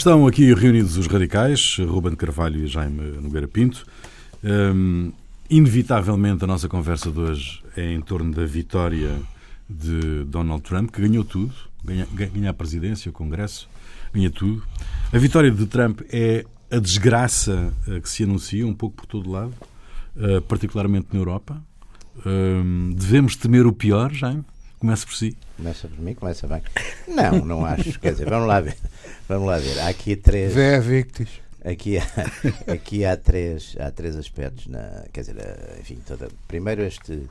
Estão aqui reunidos os radicais, Ruben Carvalho e Jaime Nogueira Pinto. Um, inevitavelmente, a nossa conversa de hoje é em torno da vitória de Donald Trump, que ganhou tudo, ganha, ganha a presidência, o Congresso, ganha tudo. A vitória de Trump é a desgraça eh, que se anuncia um pouco por todo lado, eh, particularmente na Europa. Um, devemos temer o pior, Jaime? Começa por si. Começa por mim, começa bem. Não, não acho. Quer dizer, vamos lá ver. Vamos lá ver. Há aqui três. Vé Victis. Aqui há, aqui há três, há três aspectos. Na, quer dizer, enfim, toda, primeiro este,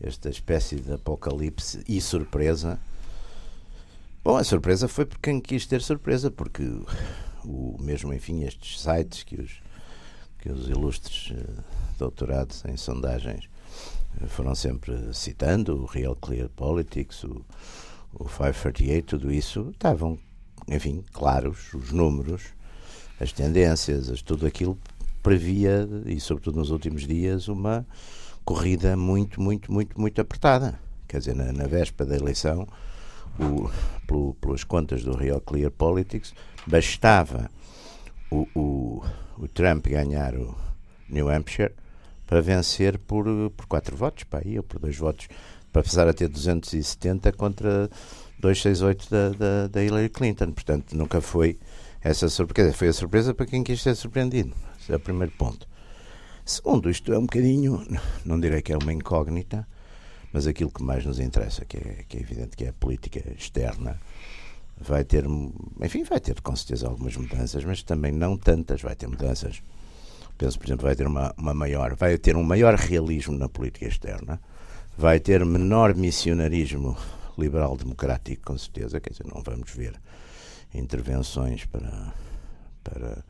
esta espécie de apocalipse e surpresa. Bom, a surpresa foi por quem quis ter surpresa, porque o mesmo, enfim, estes sites que os, que os ilustres uh, doutorados em sondagens foram sempre citando, o Real Clear Politics, o, o 538, tudo isso, estavam, enfim, claros os números, as tendências, as, tudo aquilo previa, e sobretudo nos últimos dias, uma corrida muito, muito, muito, muito apertada. Quer dizer, na, na véspera da eleição, o, pelo, pelas contas do Real Clear Politics, bastava o, o, o Trump ganhar o New Hampshire para vencer por, por quatro votos, para aí, ou por dois votos, para passar a ter 270 contra 268 da, da, da Hillary Clinton. Portanto, nunca foi essa surpresa. Foi a surpresa para quem quis ser surpreendido. Esse é o primeiro ponto. Segundo, isto é um bocadinho, não direi que é uma incógnita, mas aquilo que mais nos interessa, que é, que é evidente que é a política externa, vai ter, enfim, vai ter com certeza algumas mudanças, mas também não tantas, vai ter mudanças penso, por exemplo, vai ter uma, uma maior, vai ter um maior realismo na política externa, vai ter menor missionarismo liberal democrático, com certeza, quer dizer, não vamos ver intervenções para, para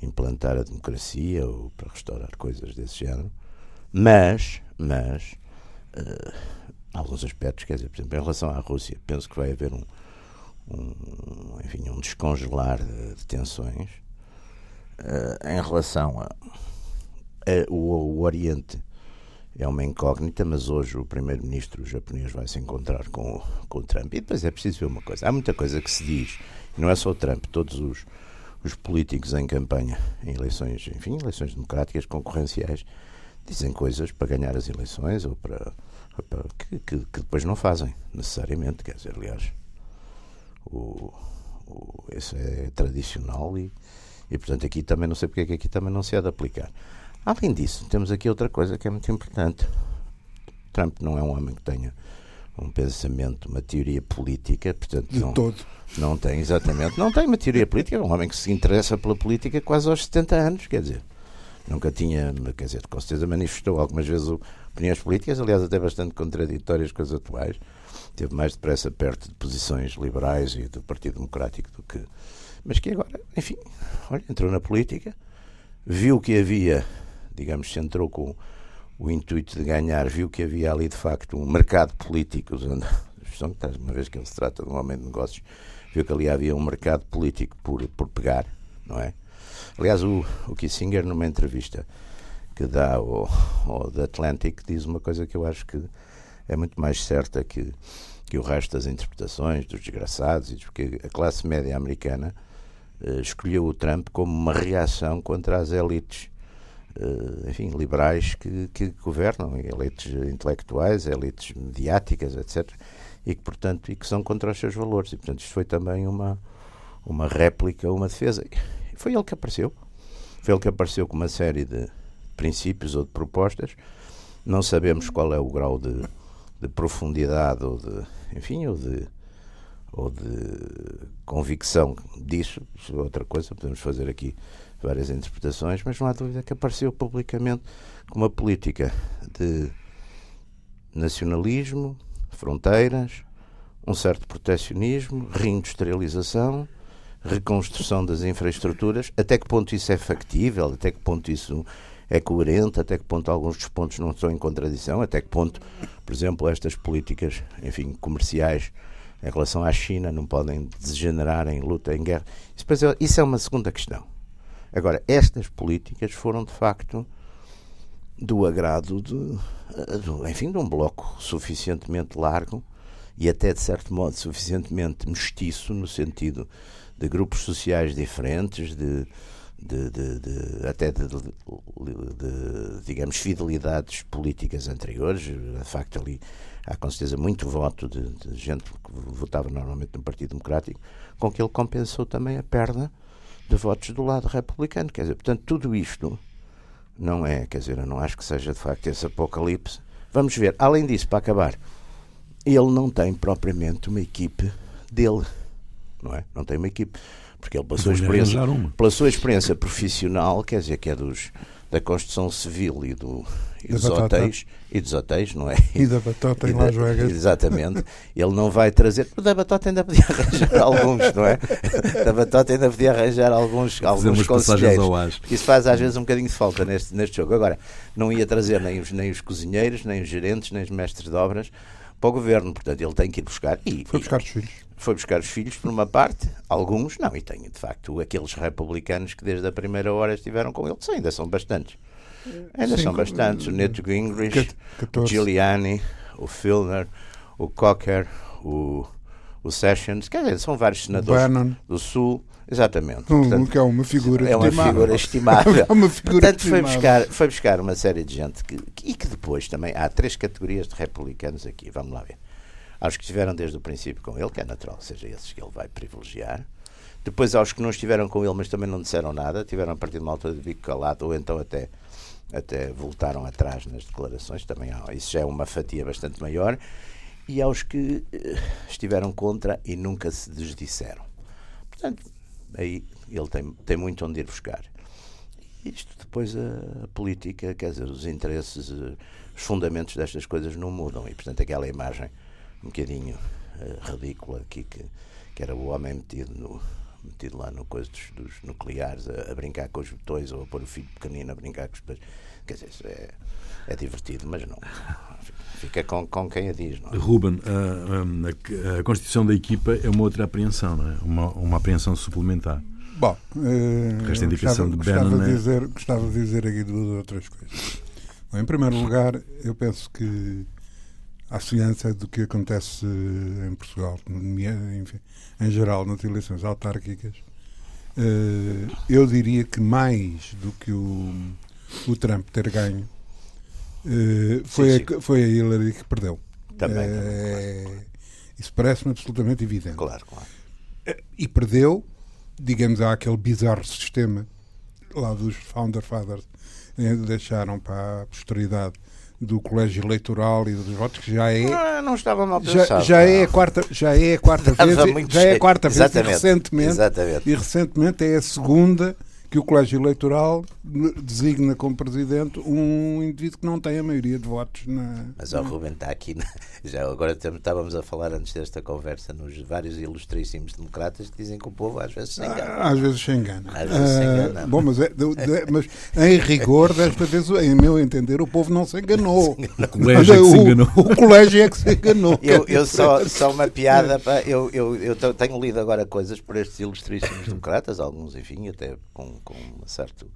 implantar a democracia ou para restaurar coisas desse género, mas, mas uh, alguns aspectos, quer dizer, por exemplo, em relação à Rússia, penso que vai haver um, um enfim, um descongelar de, de tensões uh, em relação a, a o, o, Oriente é uma incógnita, mas hoje o primeiro-ministro japonês vai se encontrar com, com o Trump. E depois é preciso ver uma coisa: há muita coisa que se diz, não é só o Trump, todos os, os políticos em campanha, em eleições, enfim, eleições democráticas, concorrenciais, dizem coisas para ganhar as eleições ou para. para que, que, que, depois não fazem, necessariamente. Quer dizer, aliás, o, o, isso é tradicional e e, portanto, aqui também não sei porque é que aqui também não se há de aplicar. Além disso, temos aqui outra coisa que é muito importante. Trump não é um homem que tenha um pensamento, uma teoria política, portanto, de não, todo. não tem exatamente, não tem uma teoria política, é um homem que se interessa pela política quase aos 70 anos, quer dizer, nunca tinha, quer dizer, com certeza manifestou algumas vezes opiniões políticas, aliás, até bastante contraditórias com as atuais, teve mais depressa perto de posições liberais e do Partido Democrático do que mas que agora, enfim, olha, entrou na política, viu que havia, digamos, se entrou com o intuito de ganhar, viu que havia ali de facto um mercado político, usando a que uma vez que ele se trata de um homem de negócios, viu que ali havia um mercado político por, por pegar, não é? Aliás, o, o Kissinger, numa entrevista que dá ao, The Atlantic, diz uma coisa que eu acho que é muito mais certa que, que o resto das interpretações dos desgraçados, porque a classe média americana escolheu o Trump como uma reação contra as elites, uh, enfim, liberais que, que governam, elites intelectuais, elites mediáticas, etc., e que, portanto, e que são contra os seus valores. E, portanto, isto foi também uma, uma réplica, uma defesa. E foi ele que apareceu. Foi ele que apareceu com uma série de princípios ou de propostas. Não sabemos qual é o grau de, de profundidade ou de, enfim, ou de ou de convicção disso, isso é outra coisa, podemos fazer aqui várias interpretações, mas não há dúvida que apareceu publicamente com uma política de nacionalismo, fronteiras, um certo protecionismo, reindustrialização, reconstrução das infraestruturas, até que ponto isso é factível, até que ponto isso é coerente, até que ponto alguns dos pontos não estão em contradição, até que ponto, por exemplo, estas políticas, enfim, comerciais em relação à China, não podem degenerar em luta, em guerra. Isso, é, isso é uma segunda questão. Agora, estas políticas foram de facto do agrado de, de, enfim, de um bloco suficientemente largo e até de certo modo suficientemente mestiço no sentido de grupos sociais diferentes, de, de, de, de até de, digamos, fidelidades políticas anteriores. De facto, ali há com certeza muito voto de, gente que votava normalmente no Partido Democrático, com que ele compensou também a perda de votos do lado republicano. Quer dizer, portanto, tudo isto não é, quer dizer, eu não acho que seja de facto esse apocalipse. Vamos ver, além disso, para acabar, ele não tem propriamente uma equipe dele, não é? Não tem uma equipe. Porque ele, pela sua, experiência, pela sua experiência profissional, quer dizer, que é dos, da construção civil e, do, e dos hotéis, e dos hotéis, não é? E da batota em Las Vegas. Exatamente. Ele não vai trazer. O da batota ainda podia arranjar alguns, não é? Da batota ainda podia arranjar alguns, alguns conselheiros. Isso faz às vezes um bocadinho de falta neste, neste jogo. Agora, não ia trazer nem os, nem os cozinheiros, nem os gerentes, nem os mestres de obras para o governo. Portanto, ele tem que ir buscar. E, Foi buscar os filhos. Foi buscar os filhos, por uma parte, alguns não, e tem de facto aqueles republicanos que desde a primeira hora estiveram com ele, ainda são bastantes. Ainda Sim, são bastantes. O Newt Gingrich, 14. o Giuliani, o Filner, o Cocker, o, o Sessions, quer dizer, são vários senadores do Sul. Exatamente. Um, Portanto, que é uma figura é uma figura estimável. é uma figura Portanto, estimável. Foi, buscar, foi buscar uma série de gente que, e que depois também há três categorias de republicanos aqui. Vamos lá ver. Há os que estiveram desde o princípio com ele, que é natural, seja esses que ele vai privilegiar. Depois há os que não estiveram com ele, mas também não disseram nada, tiveram a partir de uma altura de bico calado, ou então até até voltaram atrás nas declarações, também há, isso já é uma fatia bastante maior, e aos que eh, estiveram contra e nunca se desdisseram. Portanto, aí ele tem, tem muito onde ir buscar. Isto depois a, a política, quer dizer, os interesses, eh, os fundamentos destas coisas não mudam, e portanto aquela imagem um bocadinho uh, ridícula aqui que, que era o homem metido no, metido lá no coisa dos, dos nucleares a, a, brincar com os botões ou a pôr o filho pequenino a brincar com os botões. Quer dizer, é, é divertido, mas não. Fica com, com quem a diz. Não é? Ruben, a, a, a, constituição da equipa é uma outra apreensão, não é? Uma, uma apreensão suplementar. Bom, uh, esta indicação gostava, de gostava, de dizer, gostava de dizer aqui duas outras coisas. Bom, em primeiro lugar, eu penso que à semelhança do que acontece em Portugal, enfim, em geral, nas eleições autárquicas, uh, eu diria que mais do que o o Trump ter ganho, uh, foi, sim, sim. A, foi a Hillary que perdeu. Também. Uh, Isso parece-me absolutamente evidente. Claro, claro. E perdeu, digamos, há aquele bizarro sistema lá dos Founder Fathers, deixaram para a posteridade do colégio eleitoral e dos votos que já é ah, não estava mal pensado, já, já é a quarta já é a quarta vez já é a quarta vez e recentemente Exatamente. e recentemente é a segunda que o colégio eleitoral designa como presidente um indivíduo que não tem a maioria de votos na. Mas o Ruben está aqui. Já agora estávamos a falar antes desta conversa nos vários ilustríssimos democratas que dizem que o povo às vezes se engana. Às vezes se engana. Às vezes se engana. Ah, bom, mas, é, de, mas em rigor, desta vez, em meu entender, o povo não se enganou. O colégio é que se enganou. O, o colégio é que se enganou. Eu, eu só, só uma piada. Pá, eu, eu, eu tenho lido agora coisas por estes ilustríssimos democratas, alguns, enfim, até com com uma certo,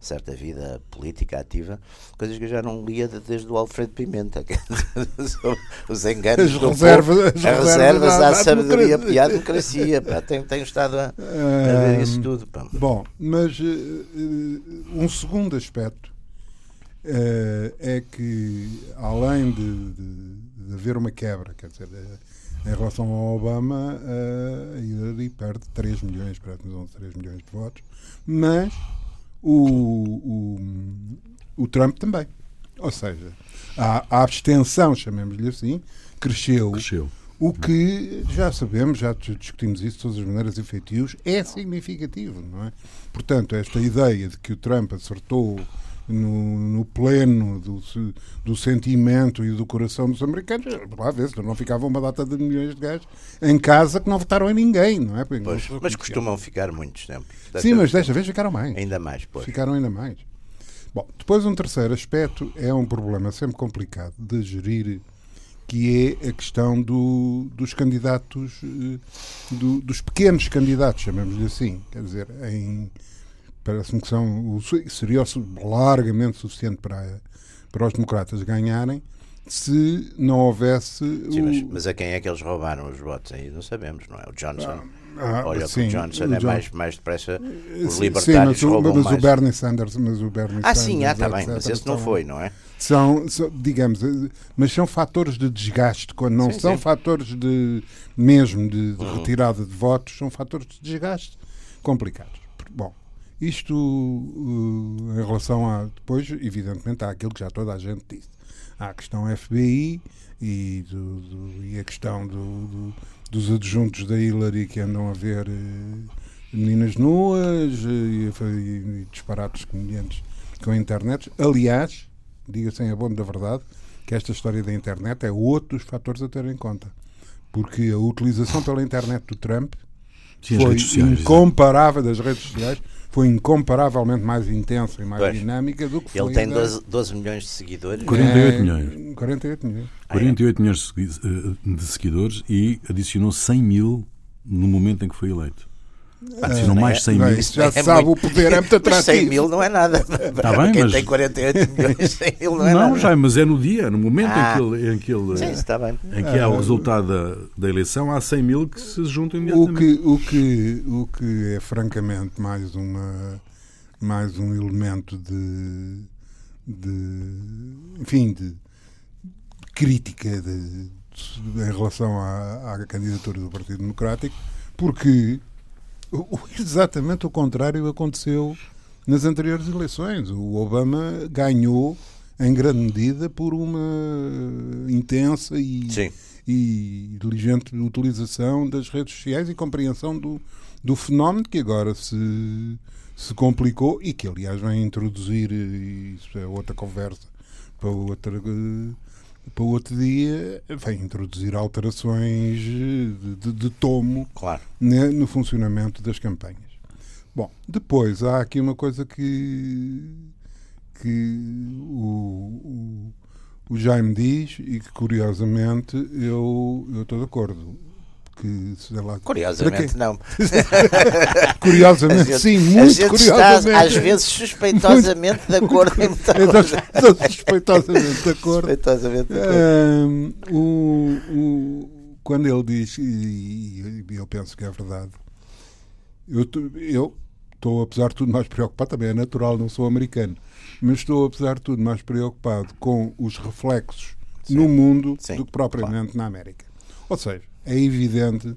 certa vida política ativa, coisas que eu já não lia desde o Alfredo Pimenta, os enganos as reservas, povo, as, as reservas à, à sabedoria e à democracia. Pá, tenho, tenho estado a, a ver isso tudo. Pá. Bom, mas uh, um segundo aspecto uh, é que, além de, de, de, haver uma quebra, quer dizer, em relação ao Obama, uh, a Hillary perde 3 milhões, praticamente 3 milhões de votos, mas o, o, o Trump também. Ou seja, a, a abstenção, chamemos-lhe assim, cresceu. Cresceu. O que já sabemos, já discutimos isso de todas as maneiras efetivos, é significativo, não é? Portanto, esta ideia de que o Trump acertou no, no pleno do, do sentimento e do coração dos americanos, lá vezes não ficava uma data de milhões de gajos em casa que não votaram em ninguém, não é? Pois, mas costumam ficar muitos sempre. Sim, mas desta vez ficaram mais. Ainda mais, pois. Ficaram ainda mais. Bom, depois um terceiro aspecto é um problema sempre complicado de gerir, que é a questão do, dos candidatos, eh, do, dos pequenos candidatos, chamemos-lhe assim. Quer dizer, em parece-me que são, seria largamente suficiente para, para os democratas ganharem se não houvesse. Sim, o... mas, mas, a quem é que eles roubaram os votos aí? Não sabemos, não é? O Johnson. Ah, Olha, sim, o Johnson o é John- mais, mais depressa. Os Sim, libertários sim, mas, o, roubam mas mais. o Bernie Sanders, mas o Bernie ah, Sanders, sim, ah, está bem, mas esse não foi, não é? São, são, digamos, eh, mas são fatores de desgaste, quando não Sim, são sim. Uhum. fatores de mesmo de, de retirada de votos, são fatores de desgaste complicados. Bom, isto eh, em relação a depois, evidentemente, há aquilo que já toda a gente disse. Há a questão FBI e, do- do- e a questão do- do- dos adjuntos da Hillary que andam a ver eh, meninas nuas eh, e, e- disparates semelhantes com a internet. Aliás, diga-se em abono da verdade, que esta história da internet é outro dos fatores a ter em conta. Porque a utilização pela internet do Trump Sim, foi sociais. incomparável das redes sociais, foi incomparavelmente mais intensa e mais Pois. dinâmica do que foi Ele tem da- 12, 12 milhões de seguidores. 48 É, milhões. 48 milhões. 48 milhões de segui- eh, de seguidores e adicionou 100 mil no momento em que foi eleito. Adicionou não mais é- 100 Bem, mil. isso já É se sabe, muito- o poder é muito Mas 100 atrativo. mil não é nada. Para bem, quem mas- tem 48 milhões, 100 mil não é Não, nada. já, mas é no dia, no momento Ah. em que ele, em que, ele, Sim, está bem. em que há o resultado da, da eleição, há 100 mil que se juntam O imediatamente. que, o, que, o que é francamente mais, uma, mais um elemento de, de enfim, de crítica de- de- em relação à, à candidatura do Partido Democrático, porque o- exatamente o contrário aconteceu nas anteriores eleições. O Obama ganhou em grande medida por uma intensa e Sim. e diligente utilização das redes sociais e compreensão do, do fenómeno que agora se, se complicou e que, aliás, vai introduzir, e isso é outra conversa para, outra, para outro dia, vai introduzir alterações de, de, de tomo Claro. né, no funcionamento das campanhas. Bom, depois há aqui uma coisa que, que o, o, o Jaime diz e que curiosamente eu eu estou de acordo. Que, sei lá, Curiosamente, não. Curiosamente, gente- sim, muito curiosamente. Está, às vezes, suspeitosamente de acordo em muita coisa. suspeitosamente de acordo. Suspeitosamente de acordo. Ahm, o, o- quando ele diz, e, e eu penso que é verdade, eu eu estou, apesar de tudo, mais preocupado, também é natural, não sou americano, mas estou, apesar de tudo, mais preocupado com os reflexos no mundo Sim, do que propriamente na América. Ou seja, é evidente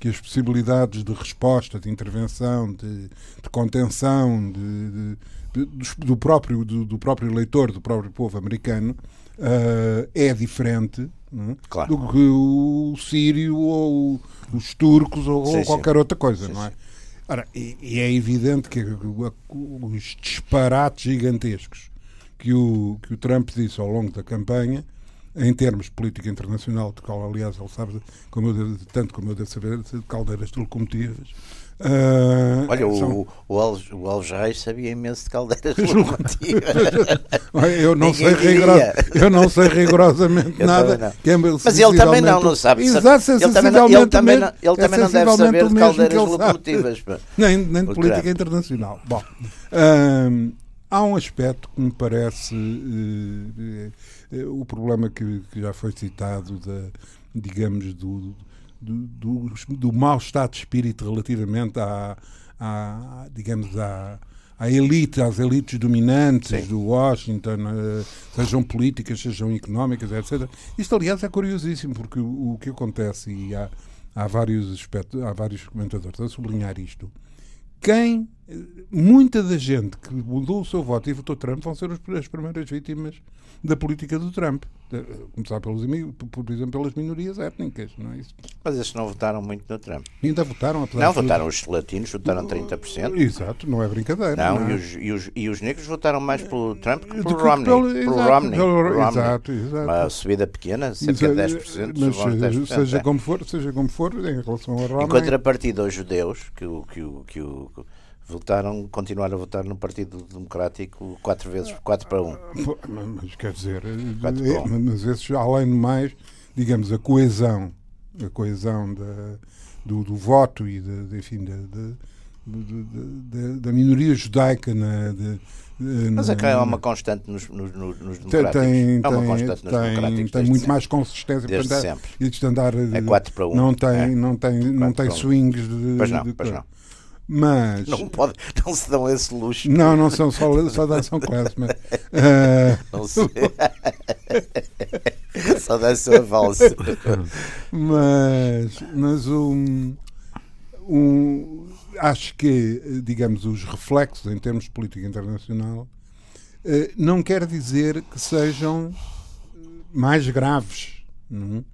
que as possibilidades de resposta, de intervenção, de, de contenção de- de- do, próprio, do, do próprio eleitor, do próprio povo americano, ah, é diferente é? Claro. do que o sírio ou os turcos ou, Sim, ou sim. qualquer outra coisa, Sim, não é? sim. Ora, e, e é evidente que os disparates gigantescos que o, que o Trump disse ao longo da campanha, em termos de política internacional, de qual, aliás, ele sabe, como eu tanto como eu devo saber, de caldeiras de locomotivas. ah, Olha, são- o, o, Al, o Algeis sabia imenso de caldeiras locomotivas. eu, não sei diria. eu não sei rigorosamente nada. não. é Mas ele também não, não sabe. Exato, ele também não, ele também não, ele é também não deve saber de caldeiras locomotivas. nem, nem de política internacional. Bom, hum, há um aspecto que me parece eh, o problema que, que já foi citado, da, digamos, do, do, do, do mau estado de espírito relativamente à, à digamos, à, à elite, às elites dominantes Sim. do Washington, eh, sejam políticas, sejam económicas, etc. Isto, aliás, é curiosíssimo, porque o, o que acontece, e há, há, vários aspectos, há vários comentadores a sublinhar isto, quem, eh, muita da gente que mudou o seu voto e votou Trump vão ser as primeiras vítimas da política do Trump. Eh, Começar pelos, por exemplo, pelas minorias étnicas, não é isso? Mas esses não votaram muito no Trump. E ainda votaram, apesar Não, votaram os latinos, votaram 30%. Exato, não é brincadeira. Não, não é? e os, e, os, e os negros votaram mais pelo Trump que pelo Romney. pelo- Pelo exato, Romney. pelo- pelo Romney. exato, exato. Uma subida pequena, cerca de 10%. Mas subiram uns 10%, seja é. como for, seja como for, em relação a Em Romney, contrapartida aos judeus, que, o, que, o, que o, votaram, continuaram a votar no Partido Democrático quatro vezes, 4 para 1. Pô, Mas quer dizer, Quatro bom. mas esses, além de mais, digamos, a coesão, a coesão da, do, do voto e de, de- enfim, de- da, da minoria judaica na, de, mas é é uma constante nos, nos, nos democráticos. Tem, é uma tem, constante nos tem, democráticos. Tem muito sempre. mais consistência. Desde portanto, sempre. E de andar, É 4 para 1. não tem, É. não tem, não tem um. swings de. Pois não, de pois não. Mas. Não, pode, não se dão esse luxo. Não, não são só, só dançam mas. ah, Não se... Só dança a valsa. mas, mas um, um, acho que, digamos, os reflexos em termos de política internacional eh, não quer dizer que sejam mais graves, não é?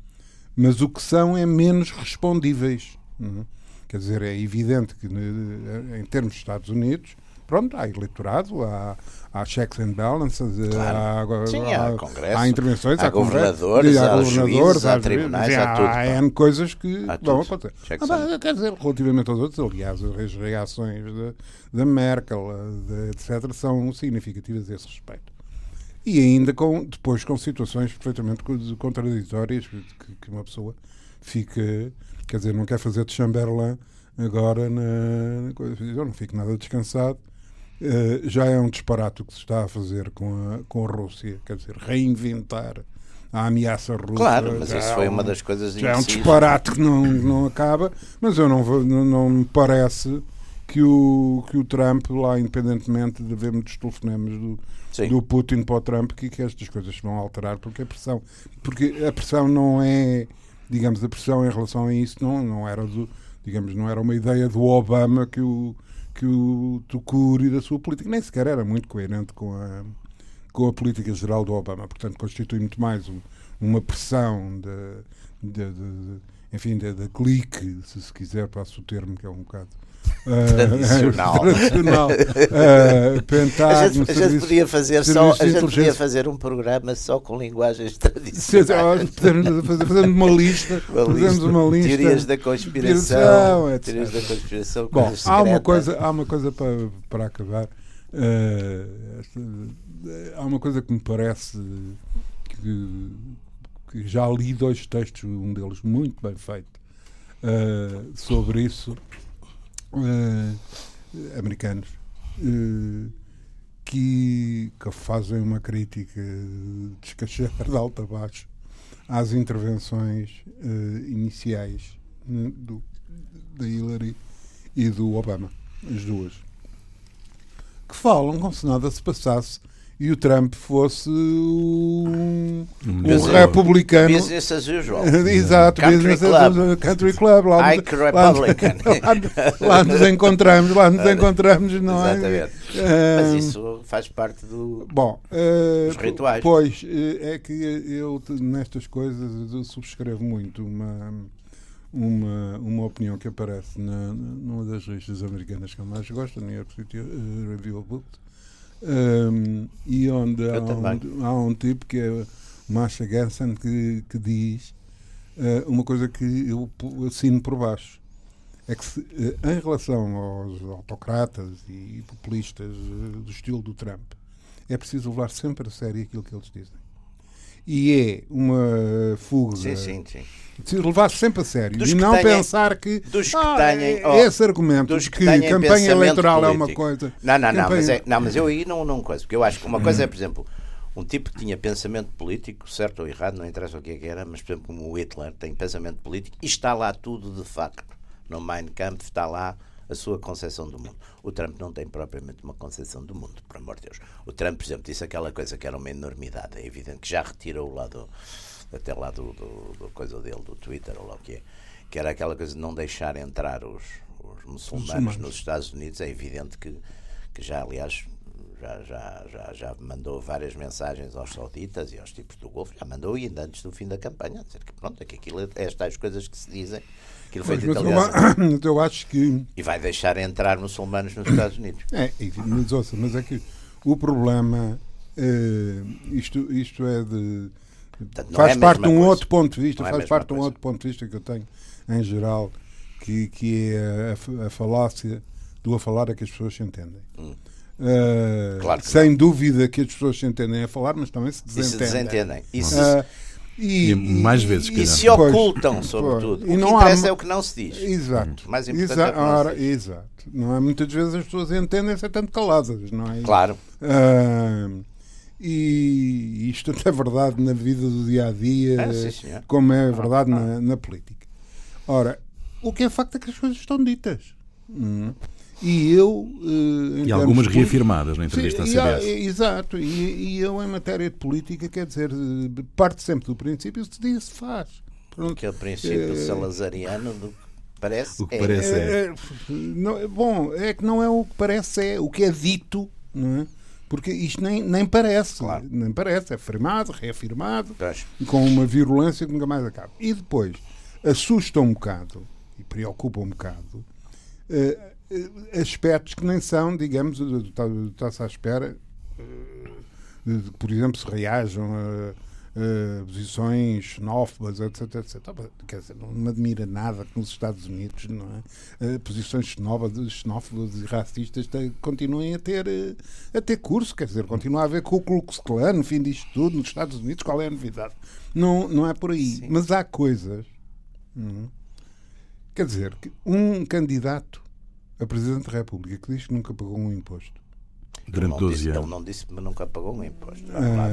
mas o que são é menos respondíveis. não é? Quer dizer, é evidente que né, em termos dos Estados Unidos, pronto, há eleitorado, há, há checks and balances, eh, Claro. há, Sim, há, há há intervenções, há há governadores, há governadores, há tribunais, há há, tudo, pá. N coisas que Há vão acontecer. Ah, pá, quer dizer, relativamente aos outros, aliás, as reações da, Merkel, de, etc., são significativas a esse respeito. E ainda com, depois com situações perfeitamente co- contraditórias que, que uma pessoa fica, quer dizer, não quer fazer de Chamberlain agora na, coisa. Eu não fico nada descansado. Eh, já é um disparate o que se está a fazer com a, com a Rússia, quer dizer, reinventar a ameaça russa. Claro, mas isso é foi um- uma das coisas já é um disparate que não, não acaba, mas eu não, não, não me parece que o, que o Trump, lá independentemente de ver muitos telefonemas do, Sim. do Putin para o Trump, que, que estas coisas se vão alterar, porque a pressão, porque a pressão não é, digamos, a pressão em relação a isso não, não era do, digamos, não era uma ideia do Obama que o que o Tucur e da sua política, nem sequer era muito coerente com a com a política geral do Obama. Portanto, constitui muito mais um- uma pressão de, de, de- enfim, da da clique, se se quiser, passo o termo que é um bocado Tradicional. tradicional A Pentágono, gente, a gente podia fazer só, a gente podia fazer um programa só com linguagens tradicionais. Fazemos uma lista, Uma fazemos lista, uma lista. Teorias da conspiração. etc. Teorias da conspiração. Bom, há uma coisa, há uma coisa para, para acabar. Esta- eh, há uma coisa que me parece que, que já li dois textos, um deles muito bem feito, eh, sobre isso, eh, americanos, eh, que, que fazem uma crítica descachada de alto a baixo às intervenções eh, iniciais né, do, da Hillary e do Obama, as duas, que falam como se nada se passasse e o Trump fosse um, um republicano. Business as usual. Exato, Country business club. as usual, country club. Lá, nos- lá, Republican. lá, lá nos encontramos, lá nos encontramos, não é? Exatamente. Mas isso faz parte do. Bom, eh, Os rituais. Pois, eh, é que eu nestas coisas eu subscrevo muito uma, uma, uma opinião que aparece na, numa das revistas americanas que eu mais gosto, a New York City eh, Review of Books, ehm, e onde há um, há um tipo que é Masha Gerson que, que diz eh, uma coisa que eu assino por baixo. É que se, eh, em relação aos autocratas e populistas eh, do estilo do Trump, é preciso levar sempre a sério aquilo que eles dizem. E é uma fuga. Sim, sim, sim. Preciso levar sempre a sério. Dos e que não tenham- pensar que. dos que ah, é- oh, esse argumento dos que que, campanha eleitoral é uma político. coisa. Não, não, não, campanha- mas, é, não, mas eu aí não, não coisa, porque eu acho que uma coisa é, por exemplo, um tipo que tinha pensamento político, certo ou errado, não interessa o que é que era, mas por exemplo, como o Hitler tem pensamento político e está lá tudo de facto. No Mein Kampf está lá a sua concepção do mundo. O Trump não tem propriamente uma concepção do mundo, por amor de Deus. O Trump, por exemplo, disse aquela coisa que era uma enormidade, é evidente que já retirou lá do, até lá do, do, do coisa dele, do Twitter ou lá o que é, que era aquela coisa de não deixar entrar os, os muçulmanos, nos Estados Unidos. É evidente que, que já, aliás, já, já, já, já mandou várias mensagens aos sauditas e aos tipos do Golfo, já mandou ainda antes do fim da campanha, a dizer que pronto, é que aquilo é estas coisas que se dizem, aquilo foi dito mas eu, eu acho que. e vai deixar entrar muçulmanos nos Estados Unidos. É, enfim, mas, ouça, mas é que o problema. eh, isto, isto é de. Portanto, não faz é parte de um coisa. outro ponto de vista, Não é faz mesma parte de um outro ponto de vista que eu tenho em geral, que, que é a, a falácia do a falar é que as pessoas se entendem. Hum. Eh, Claro sem dúvida que as pessoas se entendem a falar, mas também se E se desentendem. desentendem. E se- Ah, E, e mais vezes, E se ocultam, pois, sobretudo. Pois. O que interessa há... é o que não se diz. Exato. Mais importante Exa... é o que não se diz. Exato. Não é? Muitas vezes as pessoas entendem-se tanto caladas, não é? Claro. Uh, e isto é verdade na vida do dia a dia, ah, como é verdade ah, na, na, política. Ora, o que é facto é que as coisas estão ditas. Hum. E eu. Uh, e algumas reafirmadas na entrevista sim, à CBS. E, exato. E, e, eu, em matéria de política, quer dizer, parte sempre do princípio: se diz, se faz. Pronto. Que é o princípio uh, salazariano do parece o que é. Parece é. é. é não, bom, é que não é o que parece, é o que é dito, não é? Porque isto nem, nem parece, claro. nem parece, é afirmado, reafirmado, Pois. com uma virulência que nunca mais acaba. E depois assusta um bocado e preocupa um bocado uh, aspectos que nem são, digamos, está-se à espera, uh, de, por exemplo, se reajam a uh, posições xenófobas, etc, etc. Quer dizer, não me admira nada que nos Estados Unidos não é? Uh, posições xenófobas, xenófobas e racistas continuem a ter, a ter curso, quer dizer, continua a haver Ku Klux Klan no fim disto tudo, nos Estados Unidos, qual é a novidade? Não, não é por aí. Sim. Mas há coisas. Hum, quer dizer, um candidato a Presidente da República que diz que nunca pagou um imposto Durante 12 disse, anos. Ele não disse, mas nunca pagou um imposto. Ah.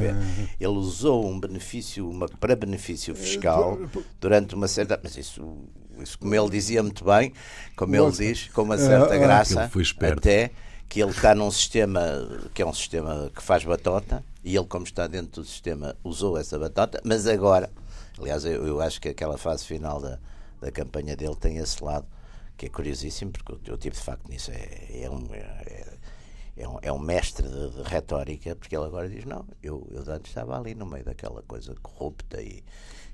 Ele usou um benefício, uma, para benefício fiscal durante uma certa. Mas isso, isso como ele dizia muito bem, como ele diz, com uma certa ah. graça, até que ele está num sistema que é um sistema que faz batota e ele, como está dentro do sistema, usou essa batota, mas agora, aliás, eu, eu acho que aquela fase final da, da campanha dele tem esse lado que é curiosíssimo, porque eu, eu tive de facto nisso. É, é, um, é, é um, é um mestre de, de, retórica, porque ele agora diz: Não, eu, eu antes estava ali no meio daquela coisa corrupta e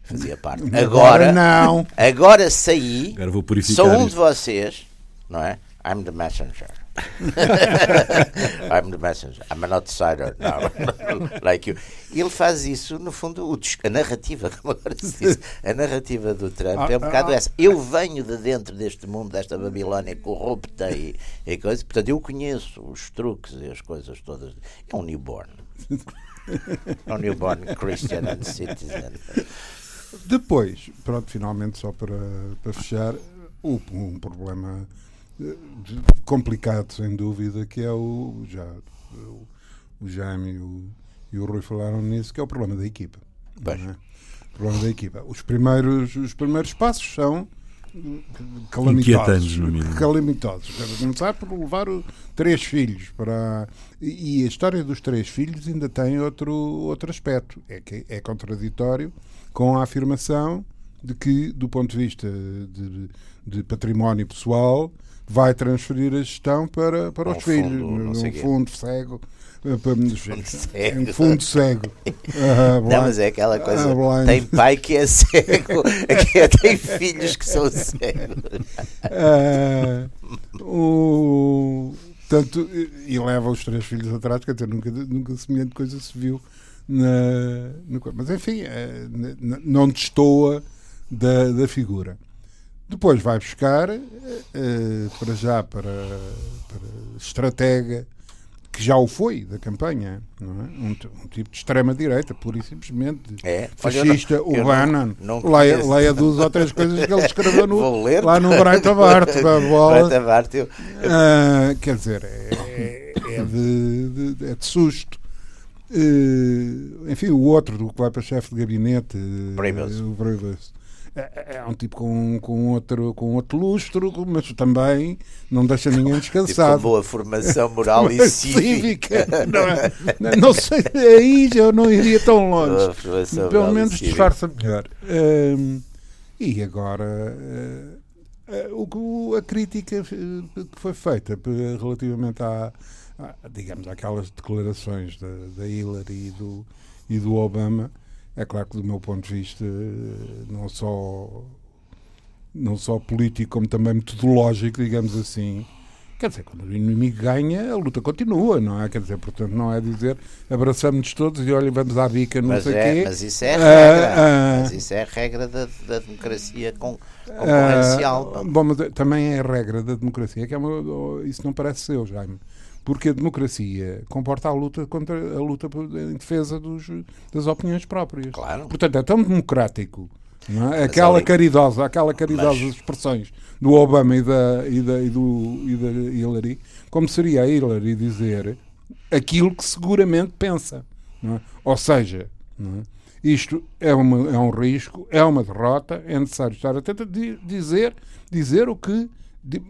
fazia parte. Agora, agora não. Agora saí, agora vou sou um de vocês, não é? I'm the messenger. I'm the messenger. I'm an outsider now. like you. Ele faz isso, no fundo, o, a narrativa, diz, a narrativa do Trump ah, é um bocado ah, essa. Eu venho de dentro deste mundo, desta Babilónia corrupta e, e coisa, portanto, eu conheço os truques e as coisas todas. É um newborn. É um newborn Christian and citizen. Depois, pronto, finalmente, só para, para fechar, um problema complicado, sem dúvida, que é o. Já, o, o Jaime e o, e o Rui falaram nisso, que é o problema da equipa. É? O problema da equipa. Os primeiros, os primeiros passos são calamitosos. Calamitosos. Deve começar por levar o, três filhos para. E a história dos três filhos ainda tem outro, outro aspecto. É que é contraditório com a afirmação de que, do ponto de vista de, de património pessoal, vai transferir a gestão para, para os filhos, num fundo cego. Fundo cego. Um fundo cego. Uh, não, mas é aquela coisa. Uh, tem pai que é cego, que tem filhos que são cegos. Uh, o, tanto, e leva os três filhos atrás, quer dizer, nunca, nunca semelhante coisa se viu. Na, na, mas enfim, é, não destoa da, da figura. Depois vai buscar, uh, para já, para, para estratega, que já o foi da campanha, é? um, um tipo de extrema-direita, pura e simplesmente. É. Fascista, o Bannon. Leia, leia duas ou três coisas que ele escreveu no, lá no Breitbart. Breitbart eu... uh, quer dizer, é, é, de, de, é de susto. Uh, enfim, o outro do que vai para chefe de gabinete, uh, o Breivas é, é, é um tipo com, com, outro, com outro lustro, mas também não deixa ninguém descansado. Tipo boa formação moral e cívica. não, é, não sei, aí eu não iria tão longe. Pelo menos disfarça melhor. Um, e agora. Uh, a crítica que foi feita relativamente à, à digamos, àquelas declarações da, da Hillary e do, e do Obama é claro que do meu ponto de vista, não só, não só político, como também metodológico, digamos assim, Quer dizer, quando o inimigo ganha, a luta continua, não é? Quer dizer, portanto, não é dizer abraçamos-nos todos e olha, vamos à bica, não mas sei é, quê. Mas isso é a regra. Uh, uh, mas isso é a regra da, da democracia com, concorrencial. Uh, bom, mas também é a regra da democracia, que é uma, isso não parece seu, Jaime. Porque a democracia comporta a luta contra a luta em defesa dos, das opiniões próprias. Claro. Portanto, é tão democrático. É? Aquela caridosa, aquela caridosa mas... expressões do Obama e da, e, da, e, do, e da Hillary, como seria a Hillary dizer aquilo que seguramente pensa. É? Ou seja, é? isto é, uma, é um risco, é uma derrota, é necessário estar atento a dizer, dizer o que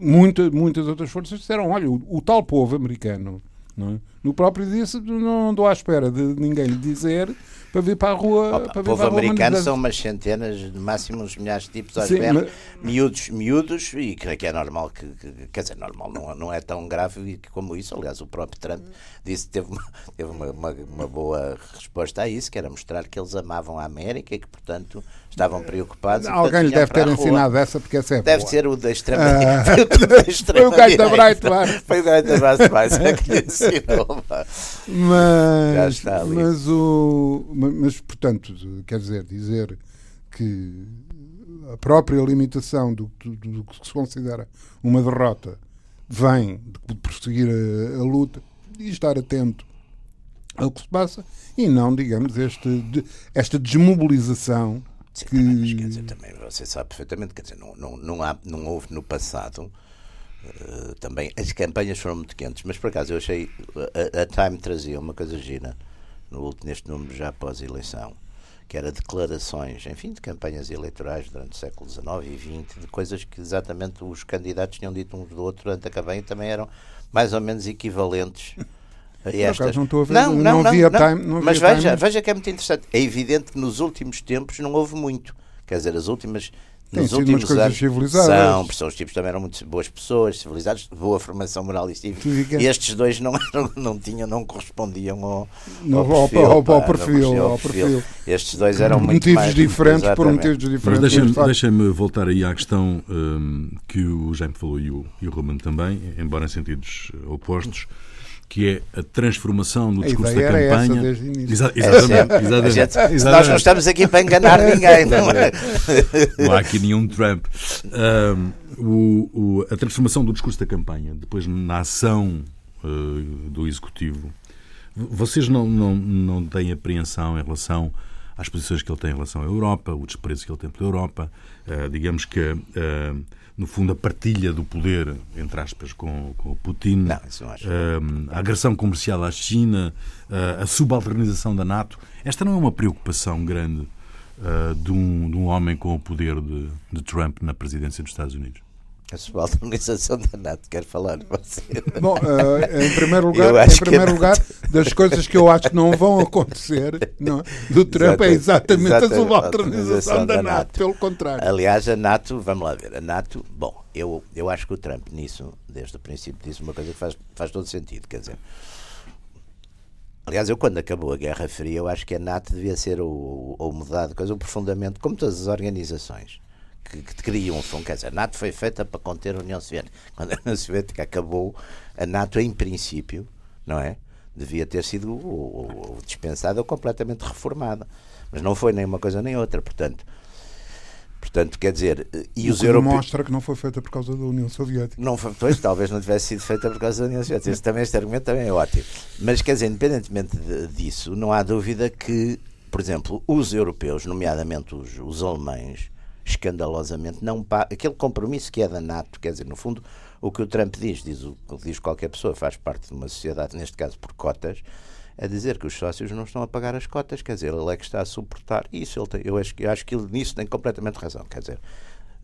muita, muitas outras forças disseram. Olha, o, o tal povo americano é? No próprio dia não andou à espera de ninguém lhe dizer para vir para a rua. Opa, para o povo americano são umas centenas, no máximo uns milhares de tipos aos berros, mas... miúdos, miúdos, e creio que é normal que, que, quer dizer, normal, não, não é tão grave como isso. Aliás, o próprio Trump disse que teve, uma, teve uma, uma, uma boa resposta a isso, que era mostrar que eles amavam a América e que, portanto, estavam preocupados. Alguém lhe deve ter ensinado essa, porque essa é Deve boa. ser o da extrema ah. Foi o gajo da Breitbart. Foi o gajo da é que lhe ensinou. Mas, mas, o, mas, portanto, quer dizer, dizer que a própria limitação do, do, do que se considera uma derrota vem de prosseguir a, a luta e estar atento ao que se passa e não, digamos, este, esta desmobilização Sim, que... Também, quer dizer, também você sabe perfeitamente, quer dizer, não, não, não, há, não houve no passado uh, também, as campanhas foram muito quentes, mas por acaso eu achei, a, a Time trazia uma coisa gira no, neste número já após a eleição, que era declarações, enfim, de campanhas eleitorais durante o século XIX e XX, de coisas que exatamente os candidatos tinham dito uns do outro durante a campanha e também eram mais ou menos equivalentes estas. Não estou a ver, não, não, não, via time. Não mas veja, time. veja que é muito interessante. É evidente que nos últimos tempos não houve muito. Quer dizer, as últimas. Tem nos últimos coisas anos, civilizadas. São, são, os tipos também eram muito boas pessoas, civilizados, boa formação moral e cívica. E estes dois não, eram, não tinham, não correspondiam ao, no, ao, perfil, ao, pá, ao, perfil, ao, perfil, perfil. Estes dois eram muito motivos mais, diferentes por motivos diferentes. Mas deixem-me deixem voltar aí à questão um, que o Jaime falou e o, e o Roman também, embora em sentidos opostos que é a transformação do discurso da campanha. Exa exatamente, é exatamente, gente, exatamente. Nós não estamos aqui para enganar ninguém, não é? Não há aqui nenhum Trump. Um, o, o, a transformação do discurso da campanha, depois na ação uh, do Executivo, vocês não, não, não têm apreensão em relação às posições que ele tem em relação à Europa, o desprezo que ele tem pela Europa, uh, digamos que. Uh, no fundo, a partilha do poder, entre aspas, com, com o Putin, não, não a agressão comercial à China, uh, a subalternização da NATO. Esta não é uma preocupação grande uh, de, um, de um homem com o poder de, de Trump na presidência dos Estados Unidos? A organização da NATO, quer falar você? Bom, uh, em primeiro lugar, em primeiro lugar das coisas que eu acho que não vão acontecer não, do Trump é exatamente, exatamente a subalternização da, da NATO, NATO, pelo contrário. Aliás, a NATO, vamos lá ver, a NATO, bom, eu, eu acho que o Trump nisso, desde o princípio, disse uma coisa que faz, faz todo sentido, quer dizer, Aliás, eu quando acabou a Guerra Fria, eu acho que a NATO devia ser o, o, o mudado, coisa, o profundamente, como todas as organizações que, que triunfam. Quer dizer, a NATO foi feita para conter a União Soviética. Quando a União Soviética acabou, a NATO, em princípio, não é? Devia ter sido ou, ou dispensada ou completamente reformada. Mas não foi nem uma coisa nem outra. Portanto, Portanto, quer dizer, e o os europeus. mostra que não foi feita por causa da União Soviética. Não foi, pois, talvez não tivesse sido feita por causa da União Soviética. Este, também, este argumento também é ótimo. Mas, quer dizer, independentemente de, disso, não há dúvida que, por exemplo, os europeus, nomeadamente os, os alemães, escandalosamente não aquele compromisso que é da NATO, quer dizer, no fundo, o que o Trump diz, diz o diz qualquer pessoa, faz parte de uma sociedade, neste caso por cotas, é dizer que os sócios não estão a pagar as cotas, quer dizer, ele é que está a suportar isso. Tem, eu, acho, eu acho que ele nisso tem completamente razão, quer dizer,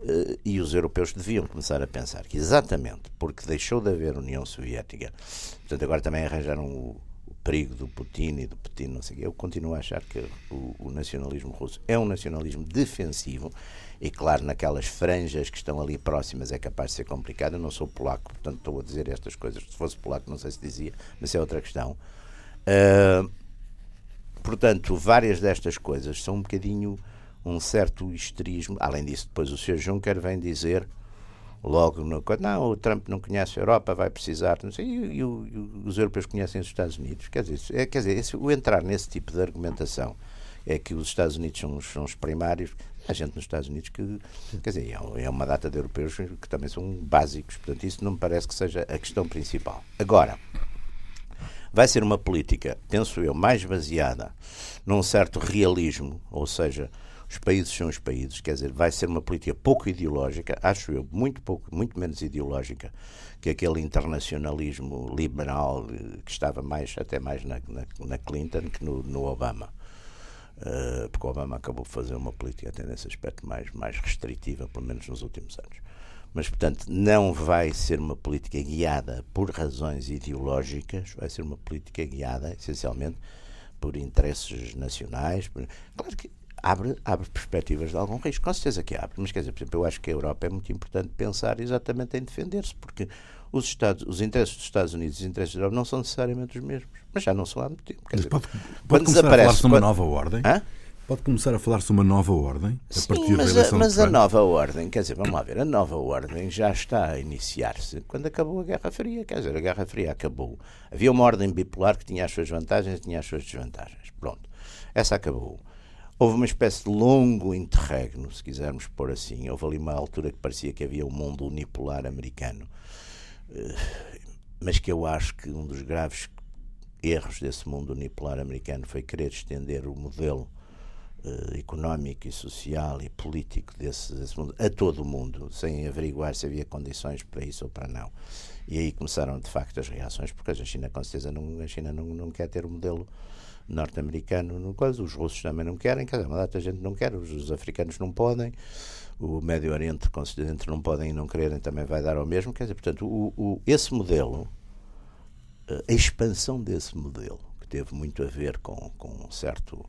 uh, e os europeus deviam começar a pensar que exatamente porque deixou de haver União Soviética, portanto, agora também arranjaram o, o perigo do Putin e do Putin, não sei o quê. Eu continuo a achar que o, o nacionalismo russo é um nacionalismo defensivo e claro, naquelas franjas que estão ali próximas é capaz de ser complicado. Eu não sou polaco, portanto estou a dizer estas coisas. Se fosse polaco, não sei se dizia, mas é outra questão. Uh, portanto, várias destas coisas são um bocadinho um certo histerismo. Além disso, depois o Sr. Juncker vem dizer logo no não, o Trump não conhece a Europa, vai precisar, não sei, e, e, e os europeus conhecem os Estados Unidos. Quer dizer, é, quer dizer esse, o entrar nesse tipo de argumentação é que os Estados Unidos são, são os primários, Há gente nos Estados Unidos que, quer dizer, é, é uma data de europeus que também são básicos, portanto, isso não me parece que seja a questão principal. Agora, vai ser uma política, penso eu, mais baseada num certo realismo, ou seja, os países são os países, quer dizer, vai ser uma política pouco ideológica, acho eu, muito pouco, muito menos ideológica que aquele internacionalismo liberal que estava mais até mais na, na, na Clinton que no, no Obama. Uh, porque o Obama acabou por fazer uma política até nesse aspecto mais, mais restritiva, pelo menos nos últimos anos. Mas, portanto, não vai ser uma política guiada por razões ideológicas, vai ser uma política guiada, essencialmente, por interesses nacionais. Por... Claro que abre, abre perspectivas de algum risco, com certeza que abre, mas quer dizer, por exemplo, eu acho que a Europa é muito importante pensar exatamente em defender-se, porque os, Estados, os interesses dos Estados Unidos e os interesses da Europa não são necessariamente os mesmos, mas já não são há muito tempo. Dizer, pode, pode começar a falar-se uma nova ordem? Hã? Pode começar a falar-se uma nova ordem a Sim, partir mas da eleição a, mas a nova ordem, quer dizer, vamos lá ver, a nova ordem já está a iniciar-se quando acabou a Guerra Fria. Quer dizer, a Guerra Fria acabou. Havia uma ordem bipolar que tinha as suas vantagens e tinha as suas desvantagens. Pronto. Essa acabou. Houve uma espécie de longo interregno, se quisermos pôr assim. Houve ali uma altura que parecia que havia um mundo unipolar americano. Eh, Mas que eu acho que um dos graves erros desse mundo unipolar americano foi querer estender o modelo eh, económico e social e político desse, desse mundo a todo o mundo, sem averiguar se havia condições para isso ou para não. E aí começaram de facto as reações, porque a China com certeza não, a China não, não quer ter o modelo norte-americano no os russos também não querem, quer dizer, uma data gente não quer, os, os africanos não podem, o Médio Oriente, com certeza, não podem e não quererem, também vai dar ao mesmo, quer dizer, portanto, o, o, esse modelo, a expansão desse modelo, que teve muito a ver com, com um certo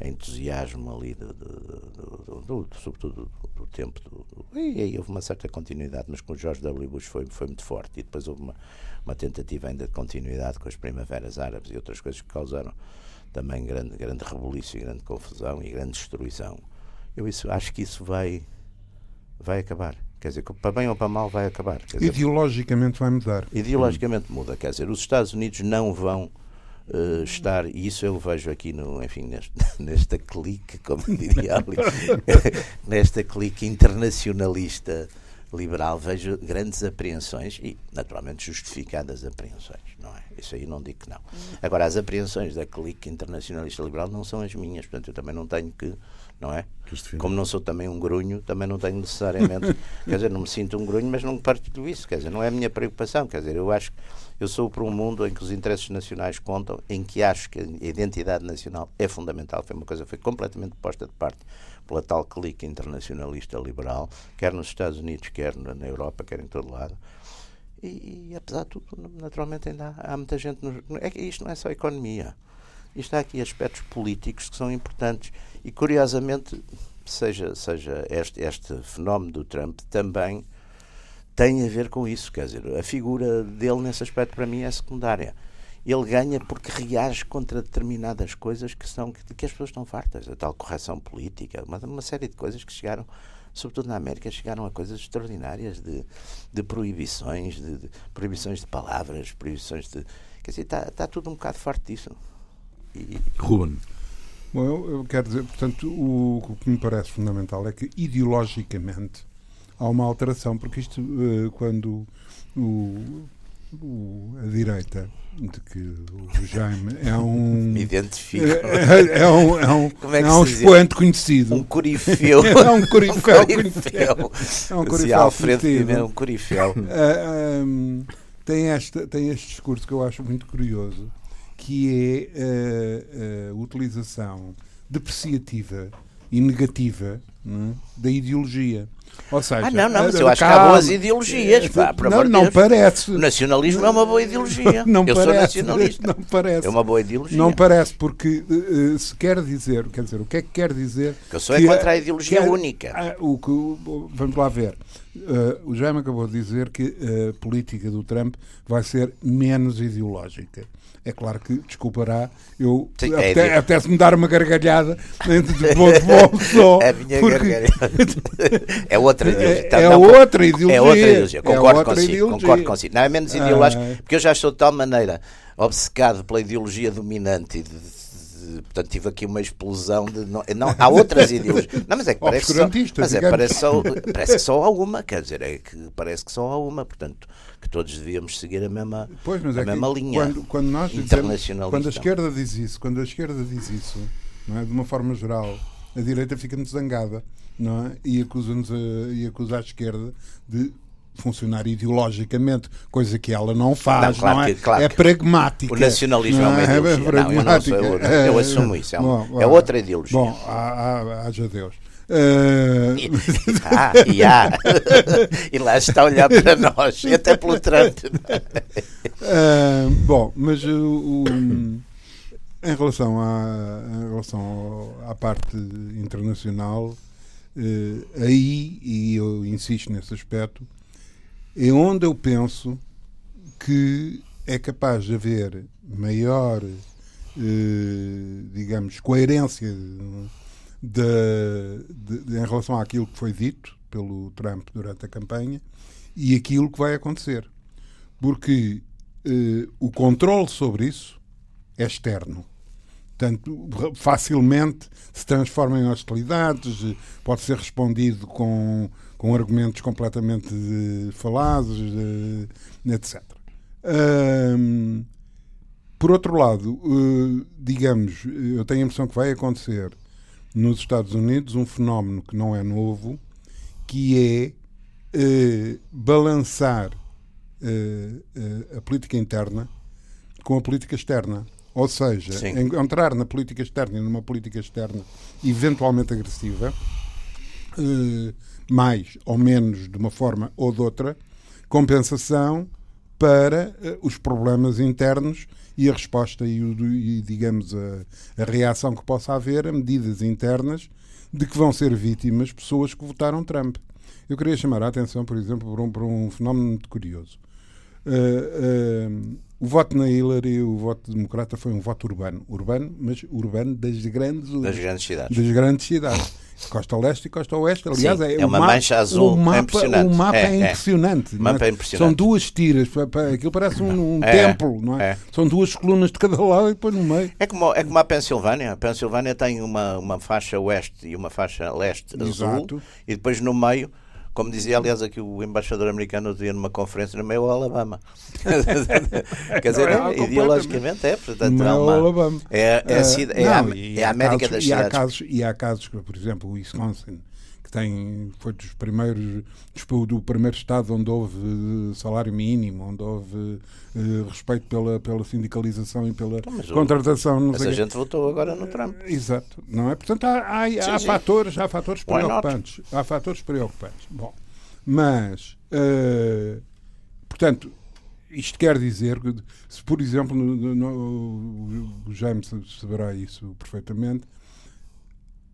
entusiasmo ali, do, do, do, do sobretudo do, tempo. e aí houve uma certa continuidade, mas com o George W. Bush foi, foi muito forte. E depois houve uma, uma tentativa ainda de continuidade com as primaveras árabes e outras coisas que causaram também grande, grande rebuliço e grande confusão e grande destruição. Eu isso, acho que isso vai, vai acabar. Quer dizer, para bem ou para mal vai acabar. Dizer, Ideologicamente vai mudar. ideologicamente muda. Quer dizer, os Estados Unidos não vão uh, estar, e isso eu vejo aqui no, enfim, neste, nesta clique, como diria ali, nesta clique internacionalista liberal, vejo grandes apreensões e, naturalmente, justificadas apreensões, não é? Isso aí não digo que não. Agora, as apreensões da clique internacionalista liberal não são as minhas, portanto, eu também não tenho que, não é? Como não sou também um grunho, também não tenho necessariamente, quer dizer, não me sinto um grunho, mas não partilho isso, quer dizer, não é a minha preocupação, quer dizer, eu acho que eu sou para um mundo em que os interesses nacionais contam, em que acho que a identidade nacional é fundamental. Foi uma coisa que foi completamente posta de parte pela tal clique internacionalista liberal, quer nos Estados Unidos, quer na Europa, quer em todo lado. E, e, apesar de tudo, naturalmente ainda há, há muita gente. Nos, é isto não é só economia. Isto há aqui aspectos políticos que são importantes. E curiosamente, seja, seja este, este fenómeno do Trump também tem a ver com isso. Quer dizer, a figura dele nesse aspecto para mim é secundária. Ele ganha porque reage contra determinadas coisas que são que, que as pessoas estão fartas, a tal correção política, uma, uma série de coisas que chegaram, sobretudo na América, chegaram a coisas extraordinárias de, de proibições, de, de proibições de palavras, proibições de. Quer dizer, está, está tudo um bocado farto disso. E, Ruben, Bom, eu, eu quero dizer, portanto, o, o que me parece fundamental é que ideologicamente há uma alteração, porque isto, eh, quando o, o- a direita, de que o Jaime é um. me identifico. É, é um, é um, Como é que é um se expoente conhecido. Um corifeu. É um corifeu Um corifeu. É um corifeu Alfredo conhecido. Pimenta, um corifeu. Ah, tem, esta, tem este discurso que eu acho muito curioso, que é ah, a utilização depreciativa e negativa não é, da ideologia. Ou seja, Ah, não, não, mas eu acho que há calma. boas ideologias, pá, por não, não Deus. parece. O nacionalismo é uma boa ideologia. Não eu sou parece, nacionalista. Não parece. É uma boa ideologia. Não parece, porque eh, se quer dizer, quer dizer, o que é que quer dizer? Que eu sou é contra a ideologia única. Ah, o que, vamos lá ver. Eh, o Jaime acabou de dizer que a política do Trump vai ser menos ideológica. É claro que, desculpará, eu Sim, é apete- ide- apetece-me dar uma gargalhada de bom, de bom só. A minha porque gargalhada. É outra ideologia. É- é Não, outra ideologia. É outra ideologia. É Concordo outra consigo. ideologia. Concordo consigo. Não é menos ideológico, Ah. porque eu já estou de tal maneira obcecado pela ideologia dominante e de, portanto, tive aqui uma explosão de. Não, não há outras ideologias. Não, mas é que parece só, mas é, parece, só, parece que só há uma, quer dizer, é que parece que só há uma, portanto, que todos devíamos seguir a mesma, pois, a é mesma linha. Quando, quando nós dizemos, quando a esquerda diz isso, quando a esquerda diz isso, não é? de uma forma geral, a direita fica muito zangada não é? e acusa-nos a, e acusa a esquerda de funcionar ideologicamente, coisa que ela não faz, não, claro não é? Que, claro é pragmática. O nacionalismo não é uma ideologia. É pragmática. Não, eu, não eu, assumo isso. É, bom, é outra ideologia. Bom, haja Deus. Uh... E, ah, e, há. e lá está a olhar para nós, e até pelo Trump. Uh, bom, mas o, em relação à, em relação ao, à parte internacional, uh, aí, e eu insisto nesse aspecto, é onde eu penso que é capaz de haver maior, eh, digamos, coerência de, de, de, em relação àquilo que foi dito pelo Trump durante a campanha e aquilo que vai acontecer. Porque eh, o controle sobre isso é externo. Portanto, facilmente se transforma em hostilidades, pode ser respondido com com argumentos completamente falados, etc. Um, por outro lado, uh, digamos, eu tenho a impressão que vai acontecer nos Estados Unidos um fenómeno que não é novo, que é uh, balançar uh, a política interna com a política externa. Ou seja, Sim. entrar na política externa e numa política externa eventualmente agressiva, mais ou menos de uma forma ou de outra, compensação para uh, os problemas internos e a resposta e, e digamos, a, a, reação que possa haver a medidas internas de que vão ser vítimas pessoas que votaram Trump. Eu queria chamar a atenção, por exemplo, para um, um fenómeno muito curioso. Uh, o voto na Hillary, o voto democrata, foi um voto urbano. Urbano, mas urbano das grandes, das grandes cidades. Das grandes cidades. Costa Leste e Costa Oeste. Aliás, Sim, é, é uma mapa, mancha azul o mapa, é impressionante. O mapa é, é, é. impressionante. Mapa é? é impressionante. São duas tiras, aquilo parece um, um é, templo, não é? São duas colunas de cada lado e depois no meio. É como, é como a Pensilvânia. A Pensilvânia tem uma, uma faixa oeste e uma faixa leste Exato. azul e depois no meio como dizia, aliás, aqui o embaixador americano dizia numa conferência no meio Alabama. Quer dizer, é, ideologicamente é, portanto, é uma, Alabama. É, é, a, é, não, a, é a América casos, das cidades. E há, casos, e há casos, por exemplo, o Wisconsin, tem, foi dos primeiros, do primeiro estado onde houve salário mínimo, onde houve uh, respeito pela, pela sindicalização e pela então, mas contratação. Mas a gente votou agora no Trump. Uh, exato, não é? Portanto, há, há, sim, há sim. fatores, há fatores preocupantes. Há fatores preocupantes. Bom, mas, uh, portanto, isto quer dizer que, se por exemplo, no, no, o James saberá isso perfeitamente,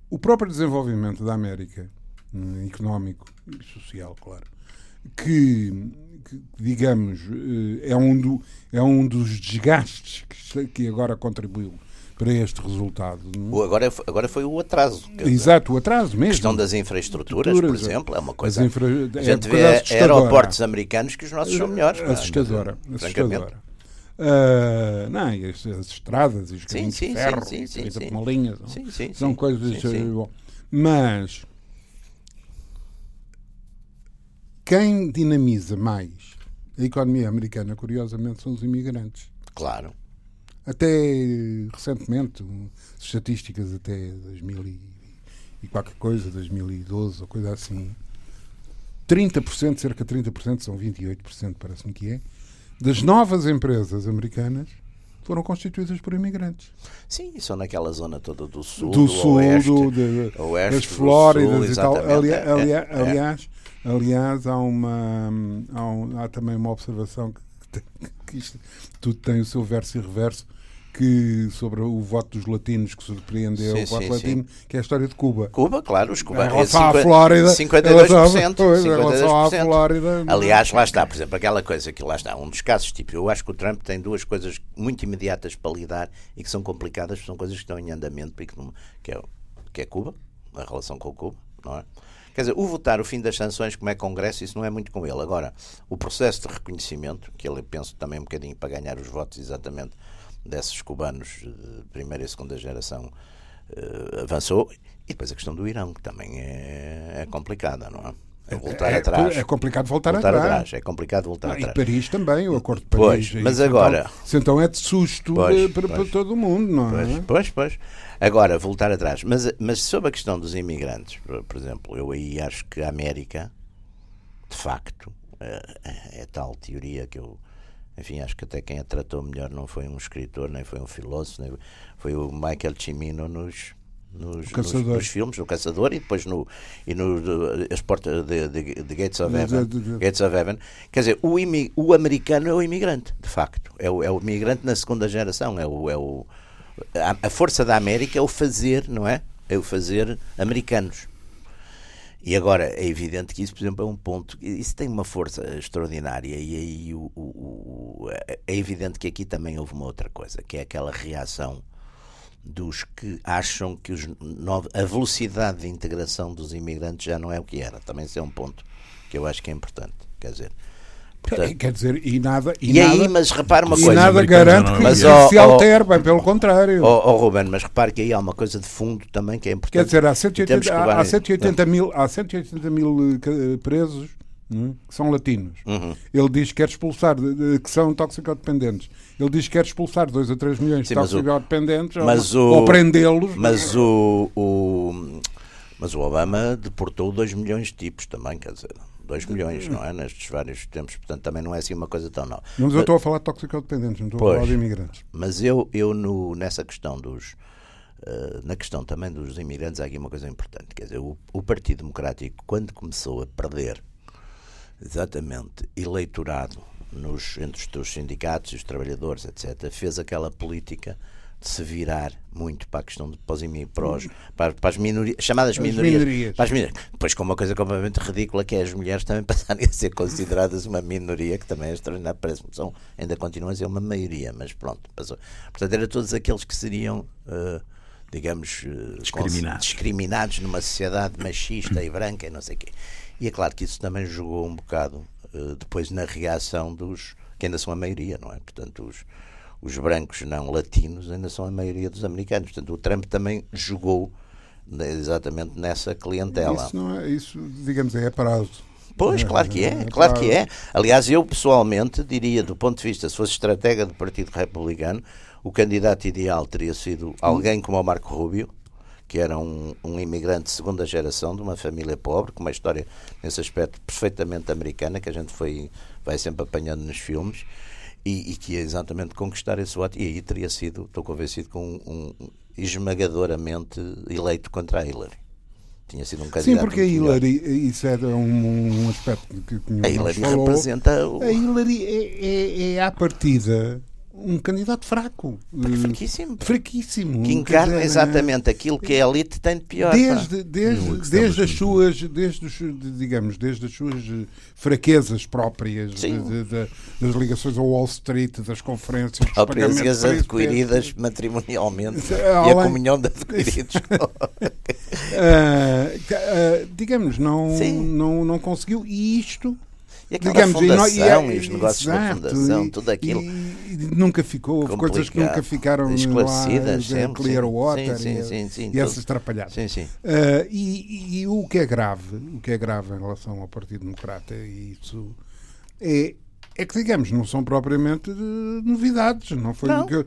o próprio desenvolvimento da América eh, económico e social, claro, que, que, digamos, eh, é um, do, é um dos desgastes que, que agora contribuiu para este resultado. Não? É? Agora, agora foi o atraso. Exato, o atraso mesmo. A questão das infraestruturas, por exemplo, é uma coisa. Infra... A gente é vê aeroportos americanos que os nossos são melhores. Assustadora. assustadora. Uh, não, as, as, estradas e os caminhos sim, sim, de ferro, sim, sim, sim, uma linha, sim, sim, são coisas. Sim, sim. Bom, mas quem dinamiza mais a economia americana, curiosamente, são os imigrantes. Claro. Até recentemente, estatísticas até 2000 e, qualquer coisa, 2012 ou coisa assim, 30%, cerca de 30%, são 28%, parece-me que é, das novas empresas americanas foram constituídas por imigrantes. Sim, são naquela zona toda do sul, do, do sul, oeste, do, de, oeste, das Flóridas e tal. Ali, ali, é, aliás, é. Aliás, há uma há, um, há, também uma observação que, que isto, tudo tem o seu verso e reverso que sobre o voto dos latinos que surpreendeu sim, o voto sim, latino, sim. que é a história de Cuba. Cuba, claro, os cubanos. Em relação à Flórida. 52%. 52%. À Flórida. Aliás, lá está, por exemplo, aquela coisa que lá está, um dos casos, tipo, eu acho que o Trump tem duas coisas muito imediatas para lidar e que são complicadas, são coisas que estão em andamento, que é, que é Cuba, a relação com Cuba, não é? Quer dizer, o votar o fim das sanções, como é Congresso, isso não é muito com ele. Agora, o processo de reconhecimento, que ele penso também um bocadinho para ganhar os votos exatamente desses cubanos de primeira e segunda geração uh, avançou. E depois a questão do Irão, que também é, é complicada, não é? É voltar é, atrás. É complicado voltar, voltar atrás. atrás. É complicado voltar ah, atrás. E Paris também, o Acordo de Paris. Pois, mas agora. Então, então é de susto pois, para, pois, para, todo o mundo, não pois, é? Pois, pois. Agora, voltar atrás. Mas, mas sobre a questão dos imigrantes, por, exemplo, eu aí acho que a América, de facto, é, é, é tal teoria que eu. Enfim, acho que até quem a tratou melhor não foi um escritor, nem foi um filósofo, nem, foi o Michael Cimino nos nos, nos, nos, filmes, no Caçador e depois no, e no As Portas de, de, de Gates, of Heaven, Gates of Heaven. Quer dizer, o, imi, o americano é o imigrante, de facto. É o, é o imigrante na segunda geração. É o, é o, a, a força da América é o fazer, não é? É o fazer americanos. E agora é evidente que isso, por exemplo, é um ponto. Isso tem uma força extraordinária, e aí o, o, o, é evidente que aqui também houve uma outra coisa, que é aquela reação dos que acham que os, a velocidade de integração dos imigrantes já não é o que era. Também esse é um ponto que eu acho que é importante. Quer dizer, Portanto, Quer dizer, e nada. E, e nada, aí, mas repare uma e coisa. E nada garante que mas, oh, se altere, bem pelo contrário. Oh, oh, Ruben, mas repare que aí há uma coisa de fundo também que é importante. Quer dizer, há 180, há, há 180 mil, há 180 mil eh, presos é? que são latinos. Uhum. Ele diz que quer expulsar, que são toxicodependentes. Ele diz que quer expulsar 2 a 3 milhões Sim, de toxicodependentes mas ou, ou prendê-los. Mas o, o, mas o Obama deportou 2 milhões de tipos também, quer dizer. 2 milhões, não é? Nestes vários tempos, portanto também não é assim uma coisa tão nova. Mas eu estou a falar de toxicodependentes, não estou pois, a falar de imigrantes. Mas eu, eu no, nessa questão dos. Uh, na questão também dos imigrantes, há aqui uma coisa importante. Quer dizer, o, o Partido Democrático, quando começou a perder exatamente eleitorado nos, entre os sindicatos e os trabalhadores, etc., fez aquela política de se virar muito para a questão de para, os, para, para, as minorias, chamadas minorias, minorias. Para as minorias. Depois com uma coisa completamente ridícula que é as mulheres também passarem a ser consideradas uma minoria, que também é extraordinário, parece que são, ainda continuam a ser uma maioria, mas pronto, passou. Portanto, era todos aqueles que seriam, uh, digamos, uh, discriminados. discriminados numa sociedade machista e branca e não sei o quê. E é claro que isso também jogou um bocado uh, depois na reação dos que ainda são a maioria, não é? Portanto, os, os brancos não latinos ainda são a maioria dos americanos. Portanto, o Trump também jogou exatamente nessa clientela. Isso, não é, isso digamos, é prazo. Pois, claro que é, é claro que é. Aliás, eu pessoalmente diria, do ponto de vista, se fosse estratega do Partido Republicano, o candidato ideal teria sido alguém como o Marco Rubio, que era um, um imigrante de segunda geração, de uma família pobre, com uma história nesse aspecto perfeitamente americana, que a gente foi, vai sempre apanhando nos filmes, e, e que ia exatamente conquistar esse voto. E aí teria sido, estou convencido, com um, um esmagadoramente eleito contra a Hillary tinha sido um candidato. Sim, porque a Hillary, melhor. isso era um, um aspecto que, que a Hillary falou. representa o... A Hillary é, é, é à partida um candidato fraco. Fraquíssimo. Fraquíssimo. Que encarna dizer, exatamente aquilo que a elite tem de pior. Desde, desde, desde as suas, desde os, digamos, desde as suas fraquezas próprias, de, de, de, das ligações ao Wall Street, das conferências, próprias as adquiridas matrimonialmente Além... e a comunhão de adquiridos. uh, uh, digamos, não, não, não conseguiu. E isto e aquela Digamos, fundação e, e, e os negócios exato, da fundação, tudo aquilo. E, nunca ficou, coisas que nunca ficaram esclarecidas, lá, sempre, Clearwater sim, sim, sim, e, essas atrapalhadas. Uh, e, o que é grave, o que é grave em relação ao Partido Democrata, e isso é é que, digamos, não são propriamente novidades. Não foi não. que eu,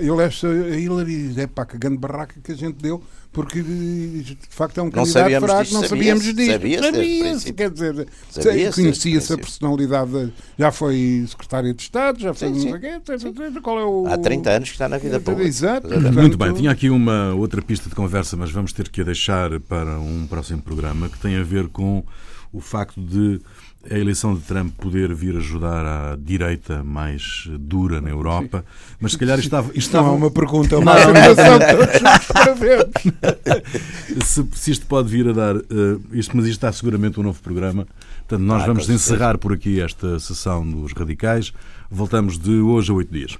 eu levo a Hillary, é pá, que grande barraca que a gente deu, porque de facto é um não candidato fraco, disto, não sabíamos disso. Sabia-se, sabia quer dizer, conhecia-se a personalidade, já foi secretário de Estado, já foi. Sim, sim. Qual é o... Há 30 anos que está na vida pública. Exato. Muito bem, tinha aqui uma outra pista de conversa, mas vamos ter que a deixar para um próximo programa que tem a ver com o facto de a eleição de Trump poder vir ajudar à direita mais dura na Europa, Sim. mas se calhar estava. estava... Não é uma pergunta, é uma afirmação se, se isto pode vir a dar. Uh, isto, mas isto está seguramente um novo programa. Portanto, nós ah, vamos encerrar por aqui esta sessão dos radicais. Voltamos de hoje a oito dias.